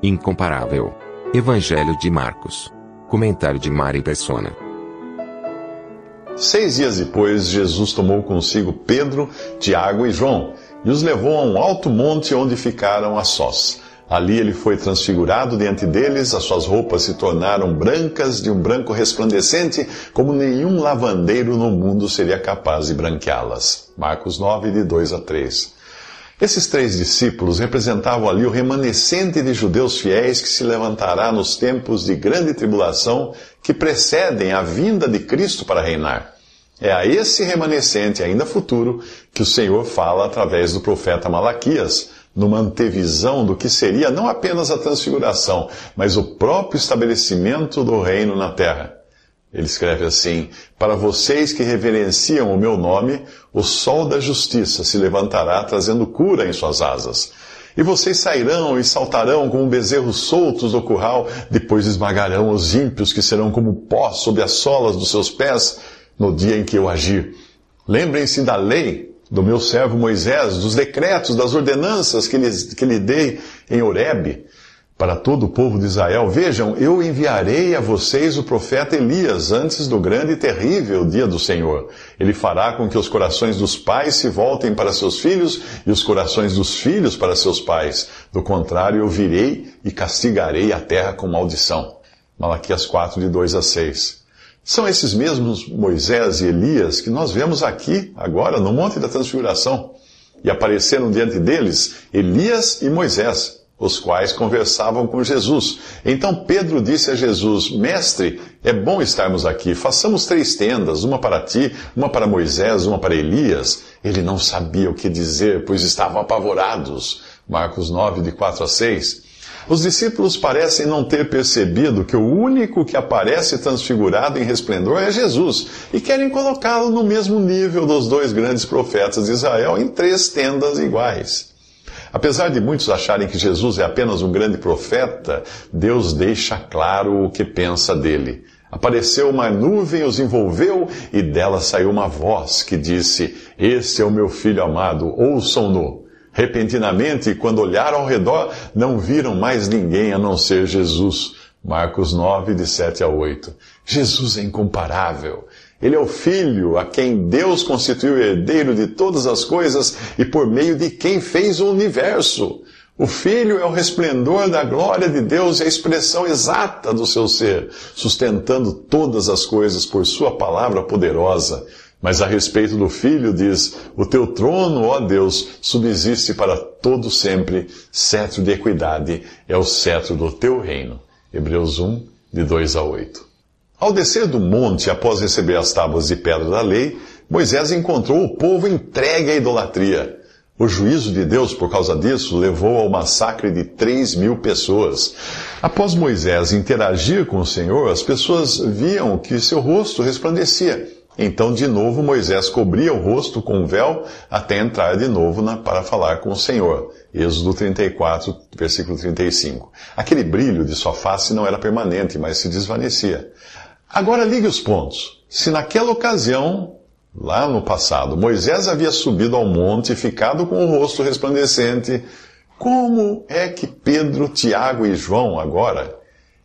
Incomparável. Evangelho de Marcos. Comentário de Mari Persona. Seis dias depois, Jesus tomou consigo Pedro, Tiago e João e os levou a um alto monte onde ficaram a sós. Ali ele foi transfigurado diante deles, as suas roupas se tornaram brancas de um branco resplandecente, como nenhum lavandeiro no mundo seria capaz de branqueá-las. Marcos 9, de 2 a 3. Esses três discípulos representavam ali o remanescente de judeus fiéis que se levantará nos tempos de grande tribulação que precedem a vinda de Cristo para reinar. É a esse remanescente ainda futuro que o Senhor fala através do profeta Malaquias, numa antevisão do que seria não apenas a transfiguração, mas o próprio estabelecimento do reino na terra. Ele escreve assim: Para vocês que reverenciam o meu nome, o sol da justiça se levantará trazendo cura em suas asas. E vocês sairão e saltarão como bezerros soltos do curral, depois esmagarão os ímpios que serão como pó sob as solas dos seus pés no dia em que eu agir. Lembrem-se da lei do meu servo Moisés, dos decretos, das ordenanças que lhe, que lhe dei em Horebe para todo o povo de Israel. Vejam, eu enviarei a vocês o profeta Elias antes do grande e terrível dia do Senhor. Ele fará com que os corações dos pais se voltem para seus filhos e os corações dos filhos para seus pais. Do contrário, eu virei e castigarei a terra com maldição. Malaquias 4, de 2 a 6. São esses mesmos Moisés e Elias que nós vemos aqui, agora, no Monte da Transfiguração. E apareceram diante deles Elias e Moisés, os quais conversavam com Jesus. Então Pedro disse a Jesus: Mestre, é bom estarmos aqui. Façamos três tendas, uma para ti, uma para Moisés, uma para Elias. Ele não sabia o que dizer, pois estavam apavorados. Marcos 9, de 4 a 6. Os discípulos parecem não ter percebido que o único que aparece transfigurado em resplendor é Jesus e querem colocá-lo no mesmo nível dos dois grandes profetas de Israel em três tendas iguais. Apesar de muitos acharem que Jesus é apenas um grande profeta, Deus deixa claro o que pensa dele. Apareceu uma nuvem, os envolveu e dela saiu uma voz que disse: Este é o meu filho amado, ouçam-no. Repentinamente, quando olharam ao redor, não viram mais ninguém a não ser Jesus. Marcos 9, de 7 a 8. Jesus é incomparável. Ele é o Filho a quem Deus constituiu herdeiro de todas as coisas e por meio de quem fez o universo. O Filho é o resplendor da glória de Deus e a expressão exata do seu ser, sustentando todas as coisas por Sua palavra poderosa. Mas a respeito do Filho, diz: O teu trono, ó Deus, subsiste para todo sempre, cetro de equidade é o cetro do teu reino. Hebreus 1, de 2 a 8. Ao descer do monte após receber as tábuas de pedra da lei, Moisés encontrou o povo entregue à idolatria. O juízo de Deus, por causa disso, levou ao massacre de 3 mil pessoas. Após Moisés interagir com o Senhor, as pessoas viam que seu rosto resplandecia então, de novo, Moisés cobria o rosto com um véu até entrar de novo na, para falar com o Senhor. Êxodo 34, versículo 35. Aquele brilho de sua face não era permanente, mas se desvanecia. Agora ligue os pontos. Se naquela ocasião, lá no passado, Moisés havia subido ao monte e ficado com o rosto resplandecente, como é que Pedro, Tiago e João agora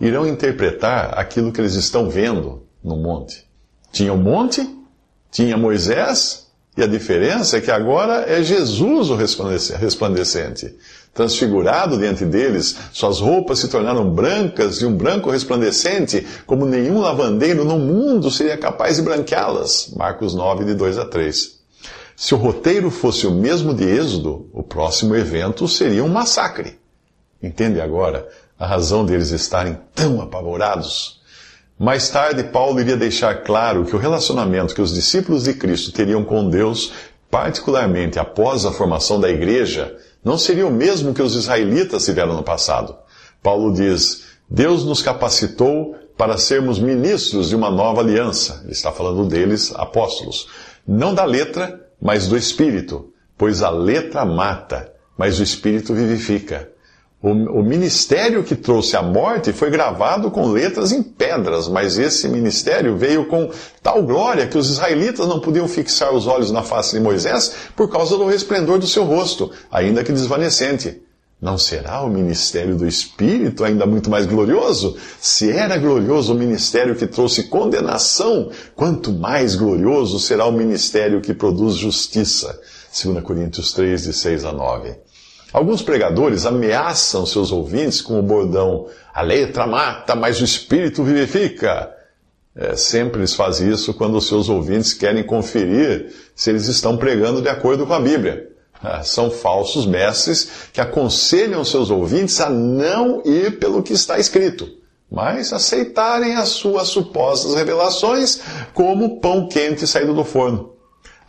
irão interpretar aquilo que eles estão vendo no monte? Tinha o monte, tinha Moisés, e a diferença é que agora é Jesus o resplandecente. Transfigurado diante deles, suas roupas se tornaram brancas e um branco resplandecente, como nenhum lavandeiro no mundo seria capaz de branqueá-las. Marcos 9, de 2 a 3. Se o roteiro fosse o mesmo de Êxodo, o próximo evento seria um massacre. Entende agora a razão deles estarem tão apavorados? Mais tarde, Paulo iria deixar claro que o relacionamento que os discípulos de Cristo teriam com Deus particularmente após a formação da igreja, não seria o mesmo que os israelitas tiveram no passado. Paulo diz: Deus nos capacitou para sermos ministros de uma nova aliança. Ele está falando deles, apóstolos. Não da letra, mas do espírito. Pois a letra mata, mas o espírito vivifica. O, o, ministério que trouxe a morte foi gravado com letras em pedras, mas esse ministério veio com tal glória que os israelitas não podiam fixar os olhos na face de Moisés por causa do resplendor do seu rosto, ainda que desvanecente. Não será o ministério do Espírito ainda muito mais glorioso? Se era glorioso o ministério que trouxe condenação, quanto mais glorioso será o ministério que produz justiça. 2 Coríntios 3, de 6 a 9. Alguns pregadores ameaçam seus ouvintes com o bordão: a letra mata, mas o espírito vivifica. É, sempre eles fazem isso quando os seus ouvintes querem conferir se eles estão pregando de acordo com a Bíblia. É, são falsos mestres que aconselham seus ouvintes a não ir pelo que está escrito, mas aceitarem as suas supostas revelações como pão quente saído do forno.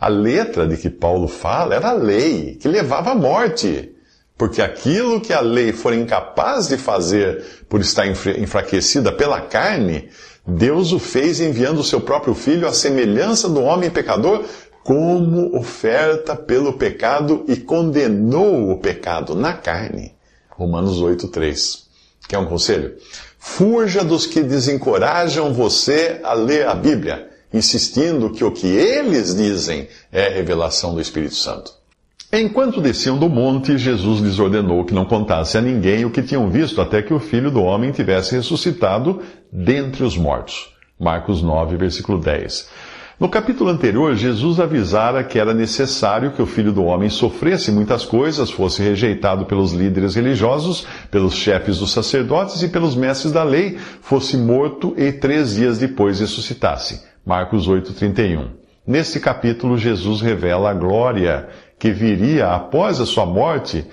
A letra de que Paulo fala era a lei, que levava à morte. Porque aquilo que a lei for incapaz de fazer por estar enfraquecida pela carne, Deus o fez enviando o seu próprio filho à semelhança do homem pecador como oferta pelo pecado e condenou o pecado na carne. Romanos 8:3. Quer um conselho? Fuja dos que desencorajam você a ler a Bíblia, insistindo que o que eles dizem é revelação do Espírito Santo. Enquanto desciam do monte, Jesus lhes ordenou que não contasse a ninguém o que tinham visto até que o filho do homem tivesse ressuscitado dentre os mortos. Marcos 9, versículo 10. No capítulo anterior, Jesus avisara que era necessário que o filho do homem sofresse muitas coisas, fosse rejeitado pelos líderes religiosos, pelos chefes dos sacerdotes e pelos mestres da lei, fosse morto e três dias depois ressuscitasse. Marcos 8, 31. Neste capítulo, Jesus revela a glória que viria após a sua morte,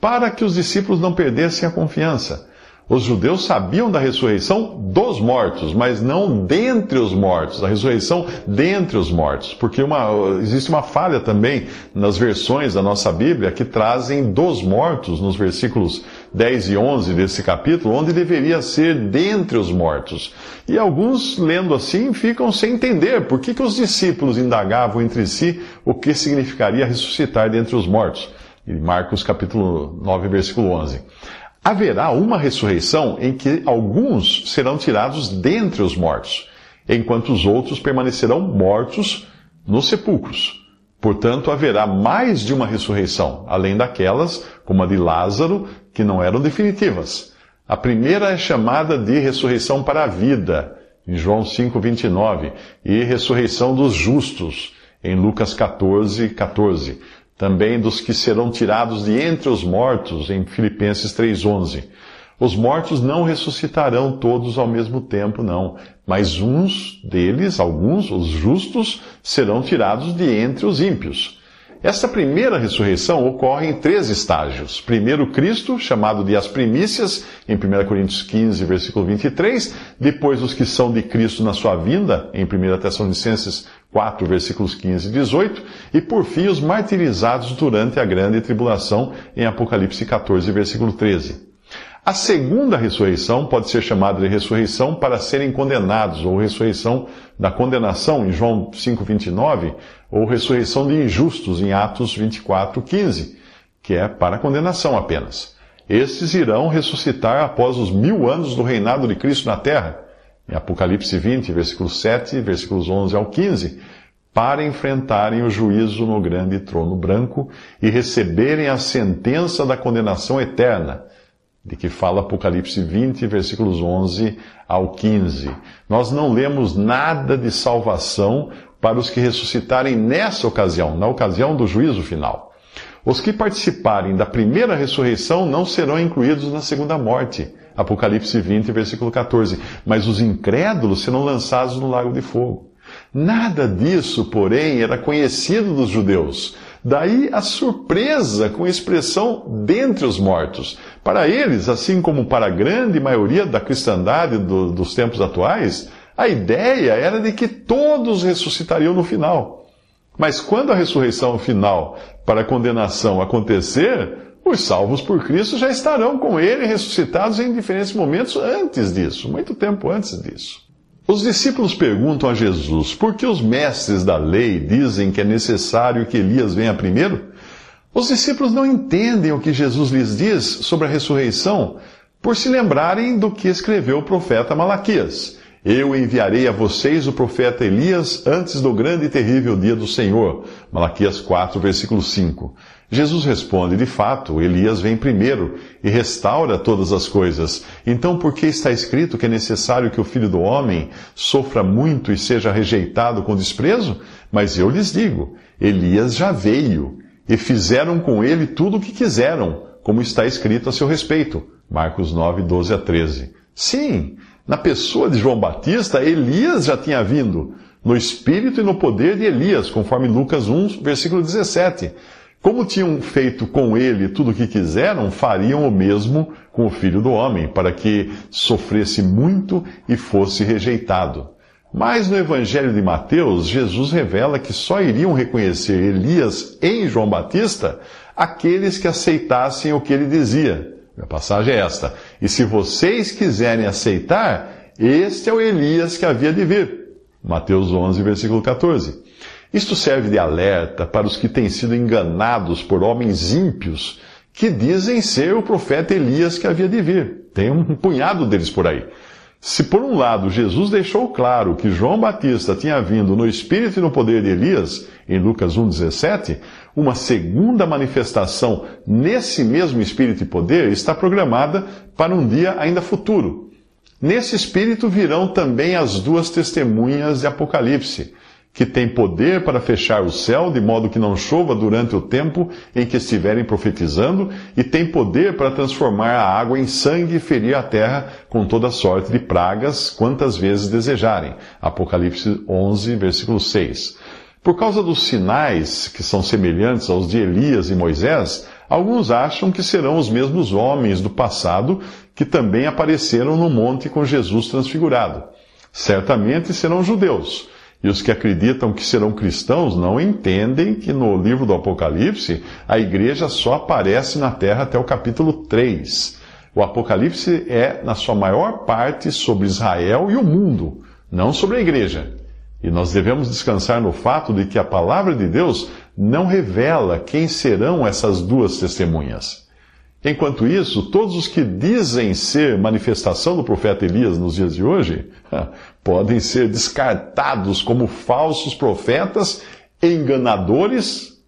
para que os discípulos não perdessem a confiança. Os judeus sabiam da ressurreição dos mortos, mas não dentre os mortos, a ressurreição dentre os mortos, porque uma, existe uma falha também nas versões da nossa Bíblia que trazem dos mortos, nos versículos 10 e 11 desse capítulo, onde deveria ser dentre os mortos. E alguns, lendo assim, ficam sem entender por que, que os discípulos indagavam entre si o que significaria ressuscitar dentre os mortos. Em Marcos capítulo 9, versículo 11 haverá uma ressurreição em que alguns serão tirados dentre os mortos, enquanto os outros permanecerão mortos nos sepulcros. Portanto, haverá mais de uma ressurreição, além daquelas, como a de Lázaro, que não eram definitivas. A primeira é chamada de ressurreição para a vida, em João 5,29, e ressurreição dos justos, em Lucas 14, 14 também dos que serão tirados de entre os mortos, em Filipenses 3,11. Os mortos não ressuscitarão todos ao mesmo tempo, não, mas uns deles, alguns, os justos, serão tirados de entre os ímpios. Esta primeira ressurreição ocorre em três estágios. Primeiro, Cristo, chamado de as primícias, em 1 Coríntios 15, versículo 23. Depois, os que são de Cristo na sua vinda, em 1 Tessalonicenses 4, versículos 15 e 18. E, por fim, os martirizados durante a grande tribulação, em Apocalipse 14, versículo 13. A segunda ressurreição pode ser chamada de ressurreição para serem condenados, ou ressurreição da condenação, em João 5,29, ou ressurreição de injustos, em Atos 24,15, que é para condenação apenas. Estes irão ressuscitar após os mil anos do reinado de Cristo na terra, em Apocalipse 20, versículo 7, versículos 11 ao 15, para enfrentarem o juízo no grande trono branco e receberem a sentença da condenação eterna de que fala Apocalipse 20, versículos 11 ao 15. Nós não lemos nada de salvação para os que ressuscitarem nessa ocasião, na ocasião do juízo final. Os que participarem da primeira ressurreição não serão incluídos na segunda morte. Apocalipse 20, versículo 14. Mas os incrédulos serão lançados no lago de fogo. Nada disso, porém, era conhecido dos judeus. Daí a surpresa com a expressão dentre os mortos. Para eles, assim como para a grande maioria da cristandade do, dos tempos atuais, a ideia era de que todos ressuscitariam no final. Mas quando a ressurreição final para a condenação acontecer, os salvos por Cristo já estarão com ele ressuscitados em diferentes momentos antes disso, muito tempo antes disso. Os discípulos perguntam a Jesus por que os mestres da lei dizem que é necessário que Elias venha primeiro? Os discípulos não entendem o que Jesus lhes diz sobre a ressurreição por se lembrarem do que escreveu o profeta Malaquias. Eu enviarei a vocês o profeta Elias antes do grande e terrível dia do Senhor. Malaquias 4, versículo 5. Jesus responde: De fato, Elias vem primeiro e restaura todas as coisas. Então, por que está escrito que é necessário que o filho do homem sofra muito e seja rejeitado com desprezo? Mas eu lhes digo: Elias já veio e fizeram com ele tudo o que quiseram, como está escrito a seu respeito. Marcos 9, 12 a 13. Sim, na pessoa de João Batista, Elias já tinha vindo, no espírito e no poder de Elias, conforme Lucas 1, versículo 17. Como tinham feito com ele tudo o que quiseram, fariam o mesmo com o filho do homem, para que sofresse muito e fosse rejeitado. Mas no Evangelho de Mateus, Jesus revela que só iriam reconhecer Elias em João Batista aqueles que aceitassem o que ele dizia. A passagem é esta. E se vocês quiserem aceitar, este é o Elias que havia de vir. Mateus 11, versículo 14. Isto serve de alerta para os que têm sido enganados por homens ímpios que dizem ser o profeta Elias que havia de vir. Tem um punhado deles por aí. Se por um lado Jesus deixou claro que João Batista tinha vindo no espírito e no poder de Elias, em Lucas 1,17, uma segunda manifestação nesse mesmo espírito e poder está programada para um dia ainda futuro. Nesse espírito virão também as duas testemunhas de Apocalipse que tem poder para fechar o céu de modo que não chova durante o tempo em que estiverem profetizando, e tem poder para transformar a água em sangue e ferir a terra com toda sorte de pragas, quantas vezes desejarem. Apocalipse 11, versículo 6. Por causa dos sinais que são semelhantes aos de Elias e Moisés, alguns acham que serão os mesmos homens do passado que também apareceram no monte com Jesus transfigurado. Certamente serão judeus e os que acreditam que serão cristãos não entendem que no livro do Apocalipse a igreja só aparece na terra até o capítulo 3. O Apocalipse é, na sua maior parte, sobre Israel e o mundo, não sobre a igreja. E nós devemos descansar no fato de que a palavra de Deus não revela quem serão essas duas testemunhas. Enquanto isso, todos os que dizem ser manifestação do profeta Elias nos dias de hoje podem ser descartados como falsos profetas, enganadores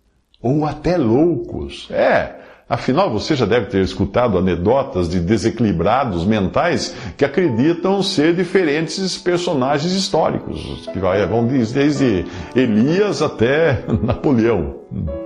ou até loucos. É, afinal você já deve ter escutado anedotas de desequilibrados mentais que acreditam ser diferentes personagens históricos, que vão desde Elias até Napoleão.